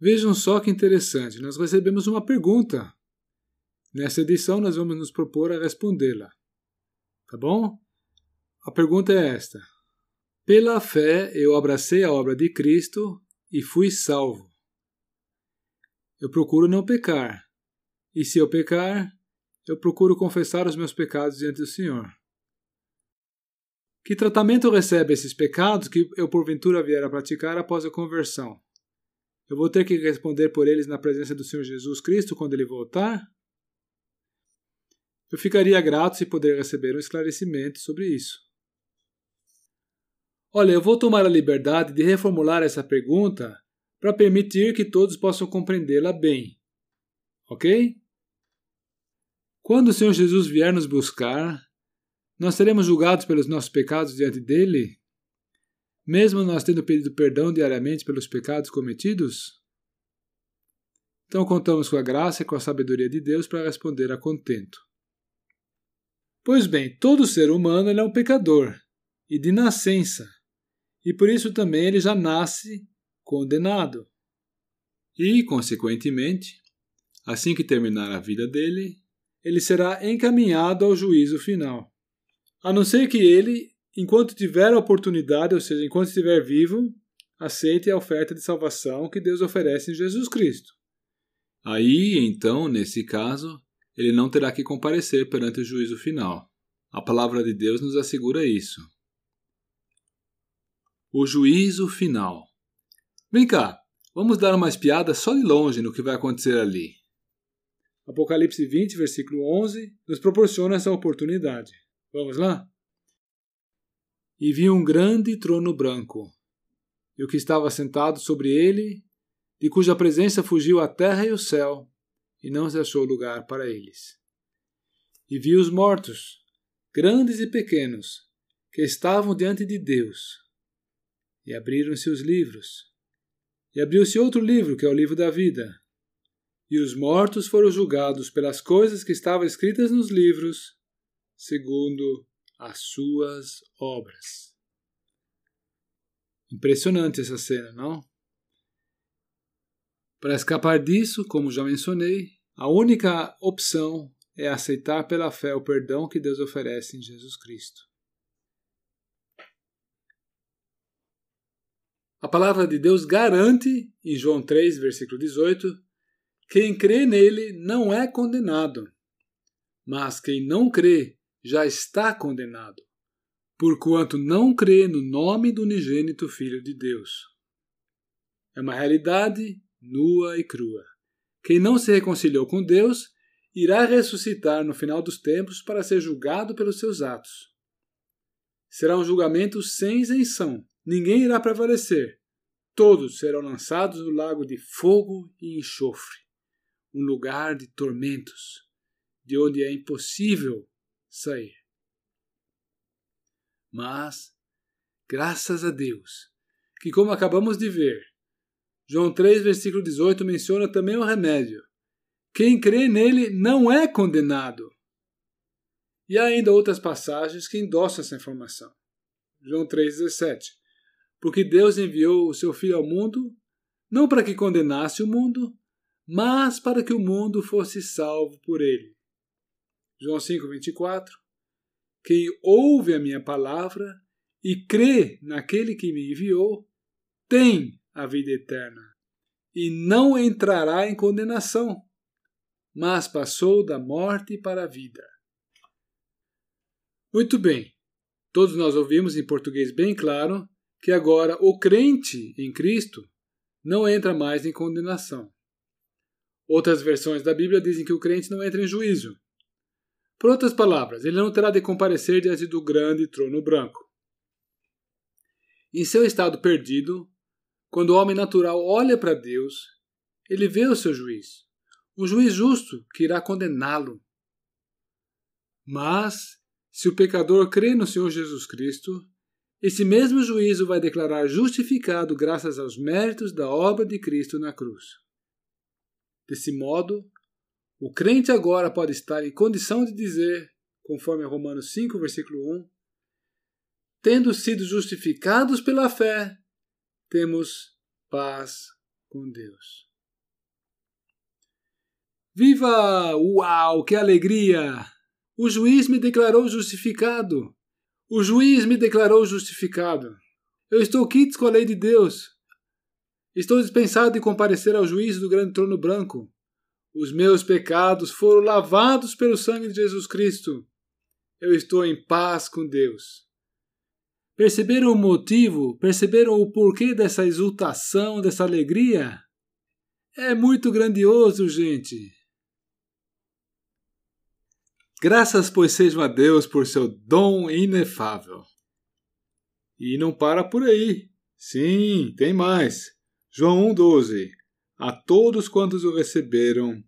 Vejam só que interessante, nós recebemos uma pergunta. Nessa edição, nós vamos nos propor a respondê-la. Tá bom? A pergunta é esta: Pela fé eu abracei a obra de Cristo e fui salvo. Eu procuro não pecar, e se eu pecar, eu procuro confessar os meus pecados diante do Senhor. Que tratamento recebe esses pecados que eu porventura vier a praticar após a conversão? Eu vou ter que responder por eles na presença do Senhor Jesus Cristo quando ele voltar? Eu ficaria grato se puder receber um esclarecimento sobre isso. Olha, eu vou tomar a liberdade de reformular essa pergunta para permitir que todos possam compreendê-la bem. Ok? Quando o Senhor Jesus vier nos buscar, nós seremos julgados pelos nossos pecados diante dele? Mesmo nós tendo pedido perdão diariamente pelos pecados cometidos? Então contamos com a graça e com a sabedoria de Deus para responder a contento. Pois bem, todo ser humano é um pecador, e de nascença, e por isso também ele já nasce condenado. E, consequentemente, assim que terminar a vida dele, ele será encaminhado ao juízo final. A não ser que ele, enquanto tiver a oportunidade, ou seja, enquanto estiver vivo, aceite a oferta de salvação que Deus oferece em Jesus Cristo. Aí, então, nesse caso, ele não terá que comparecer perante o juízo final. A palavra de Deus nos assegura isso. O juízo final. Vem cá, vamos dar uma espiada só de longe no que vai acontecer ali. Apocalipse 20, versículo 11, nos proporciona essa oportunidade. Vamos lá? E vi um grande trono branco, e o que estava sentado sobre ele, de cuja presença fugiu a terra e o céu, e não se achou lugar para eles. E vi os mortos, grandes e pequenos, que estavam diante de Deus, e abriram-se os livros. E abriu-se outro livro, que é o livro da vida. E os mortos foram julgados pelas coisas que estavam escritas nos livros, segundo as suas obras. Impressionante essa cena, não? Para escapar disso, como já mencionei, a única opção é aceitar pela fé o perdão que Deus oferece em Jesus Cristo. A palavra de Deus garante, em João 3, versículo 18, quem crê nele não é condenado, mas quem não crê já está condenado, porquanto não crê no nome do unigênito Filho de Deus. É uma realidade nua e crua. Quem não se reconciliou com Deus irá ressuscitar no final dos tempos para ser julgado pelos seus atos. Será um julgamento sem isenção. Ninguém irá prevalecer. Todos serão lançados no lago de fogo e enxofre, um lugar de tormentos, de onde é impossível sair. Mas, graças a Deus, que como acabamos de ver, João 3, versículo 18 menciona também o remédio. Quem crê nele não é condenado. E há ainda outras passagens que endossam essa informação. João 3,17. Porque Deus enviou o seu Filho ao mundo, não para que condenasse o mundo, mas para que o mundo fosse salvo por ele. João 5:24. Quem ouve a minha palavra e crê naquele que me enviou, tem a vida eterna e não entrará em condenação, mas passou da morte para a vida. Muito bem. Todos nós ouvimos em português bem claro que agora o crente em Cristo não entra mais em condenação. Outras versões da Bíblia dizem que o crente não entra em juízo, por outras palavras, ele não terá de comparecer diante do grande trono branco. Em seu estado perdido, quando o homem natural olha para Deus, ele vê o seu juiz, um juiz justo que irá condená-lo. Mas, se o pecador crê no Senhor Jesus Cristo, esse mesmo juízo vai declarar justificado graças aos méritos da obra de Cristo na cruz. Desse modo, o crente agora pode estar em condição de dizer, conforme Romanos 5, versículo 1, tendo sido justificados pela fé, temos paz com Deus. Viva! Uau, que alegria! O juiz me declarou justificado. O juiz me declarou justificado. Eu estou quites com a lei de Deus. Estou dispensado de comparecer ao juízo do grande trono branco. Os meus pecados foram lavados pelo sangue de Jesus Cristo. Eu estou em paz com Deus. Perceberam o motivo? Perceberam o porquê dessa exultação, dessa alegria? É muito grandioso, gente. Graças, pois, sejam a Deus por seu dom inefável. E não para por aí. Sim, tem mais. João 1,12 A todos quantos o receberam,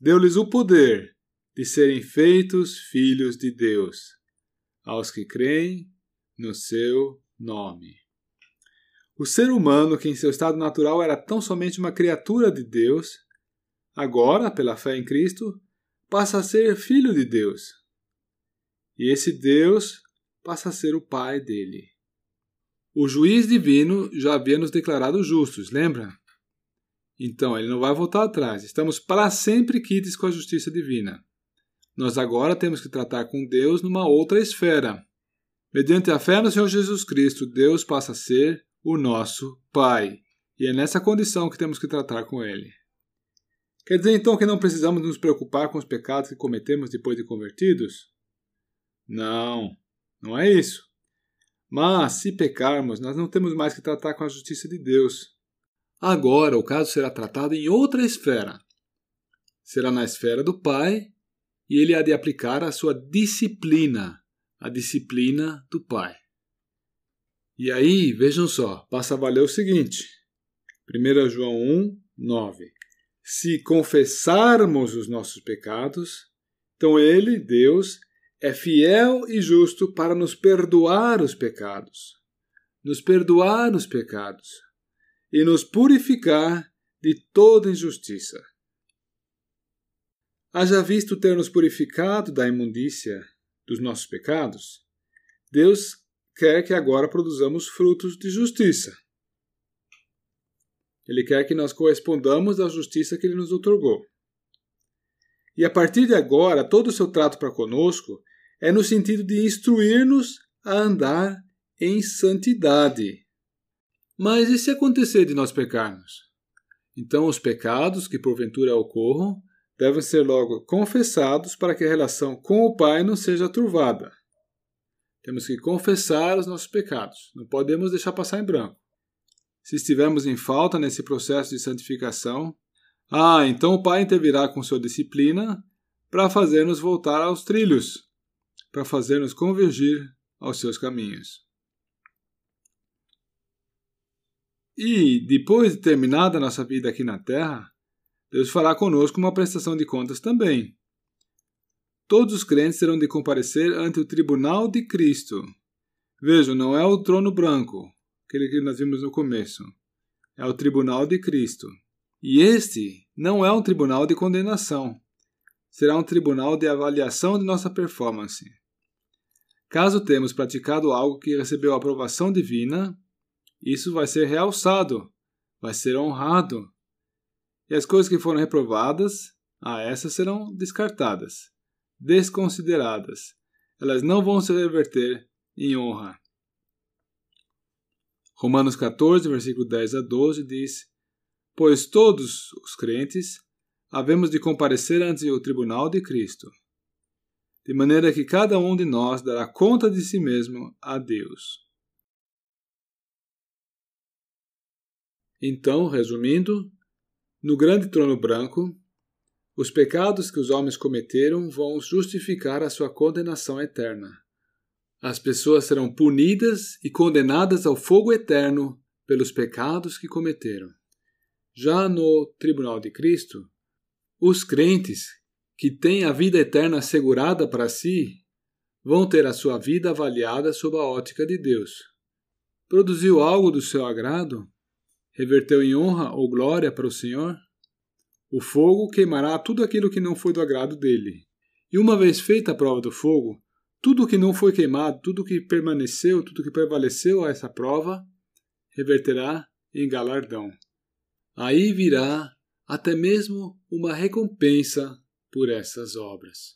deu-lhes o poder de serem feitos filhos de Deus, aos que creem no seu nome. O ser humano, que em seu estado natural era tão somente uma criatura de Deus, agora, pela fé em Cristo, passa a ser filho de Deus. E esse Deus passa a ser o Pai dele. O juiz divino já havia nos declarado justos, lembra? Então, ele não vai voltar atrás. Estamos para sempre quites com a justiça divina. Nós agora temos que tratar com Deus numa outra esfera. Mediante a fé no Senhor Jesus Cristo, Deus passa a ser o nosso Pai. E é nessa condição que temos que tratar com Ele. Quer dizer então que não precisamos nos preocupar com os pecados que cometemos depois de convertidos? Não, não é isso. Mas, se pecarmos, nós não temos mais que tratar com a justiça de Deus. Agora o caso será tratado em outra esfera. Será na esfera do Pai e ele há de aplicar a sua disciplina, a disciplina do Pai. E aí, vejam só, passa a valer o seguinte: 1 João 1, 9 se confessarmos os nossos pecados, então Ele, Deus, é fiel e justo para nos perdoar os pecados, nos perdoar os pecados e nos purificar de toda injustiça. Haja visto ter nos purificado da imundícia dos nossos pecados, Deus quer que agora produzamos frutos de justiça. Ele quer que nós correspondamos à justiça que ele nos otorgou. E a partir de agora, todo o seu trato para conosco é no sentido de instruir-nos a andar em santidade. Mas e se acontecer de nós pecarmos? Então, os pecados que porventura ocorram devem ser logo confessados para que a relação com o Pai não seja turvada. Temos que confessar os nossos pecados, não podemos deixar passar em branco se estivermos em falta nesse processo de santificação, ah, então o Pai intervirá com sua disciplina para fazer-nos voltar aos trilhos, para fazer-nos convergir aos seus caminhos. E, depois de terminada nossa vida aqui na Terra, Deus fará conosco uma prestação de contas também. Todos os crentes terão de comparecer ante o tribunal de Cristo. Vejam, não é o trono branco, aquele que nós vimos no começo. É o tribunal de Cristo. E este não é um tribunal de condenação. Será um tribunal de avaliação de nossa performance. Caso temos praticado algo que recebeu aprovação divina, isso vai ser realçado, vai ser honrado. E as coisas que foram reprovadas, a essas serão descartadas, desconsideradas. Elas não vão se reverter em honra. Romanos 14, versículo 10 a 12 diz: Pois todos os crentes havemos de comparecer ante o tribunal de Cristo, de maneira que cada um de nós dará conta de si mesmo a Deus. Então, resumindo, no grande trono branco, os pecados que os homens cometeram vão justificar a sua condenação eterna as pessoas serão punidas e condenadas ao fogo eterno pelos pecados que cometeram. Já no tribunal de Cristo, os crentes que têm a vida eterna assegurada para si vão ter a sua vida avaliada sob a ótica de Deus. Produziu algo do seu agrado? Reverteu em honra ou glória para o Senhor? O fogo queimará tudo aquilo que não foi do agrado dele. E uma vez feita a prova do fogo, tudo que não foi queimado, tudo que permaneceu, tudo que prevaleceu a essa prova, reverterá em galardão. Aí virá até mesmo uma recompensa por essas obras.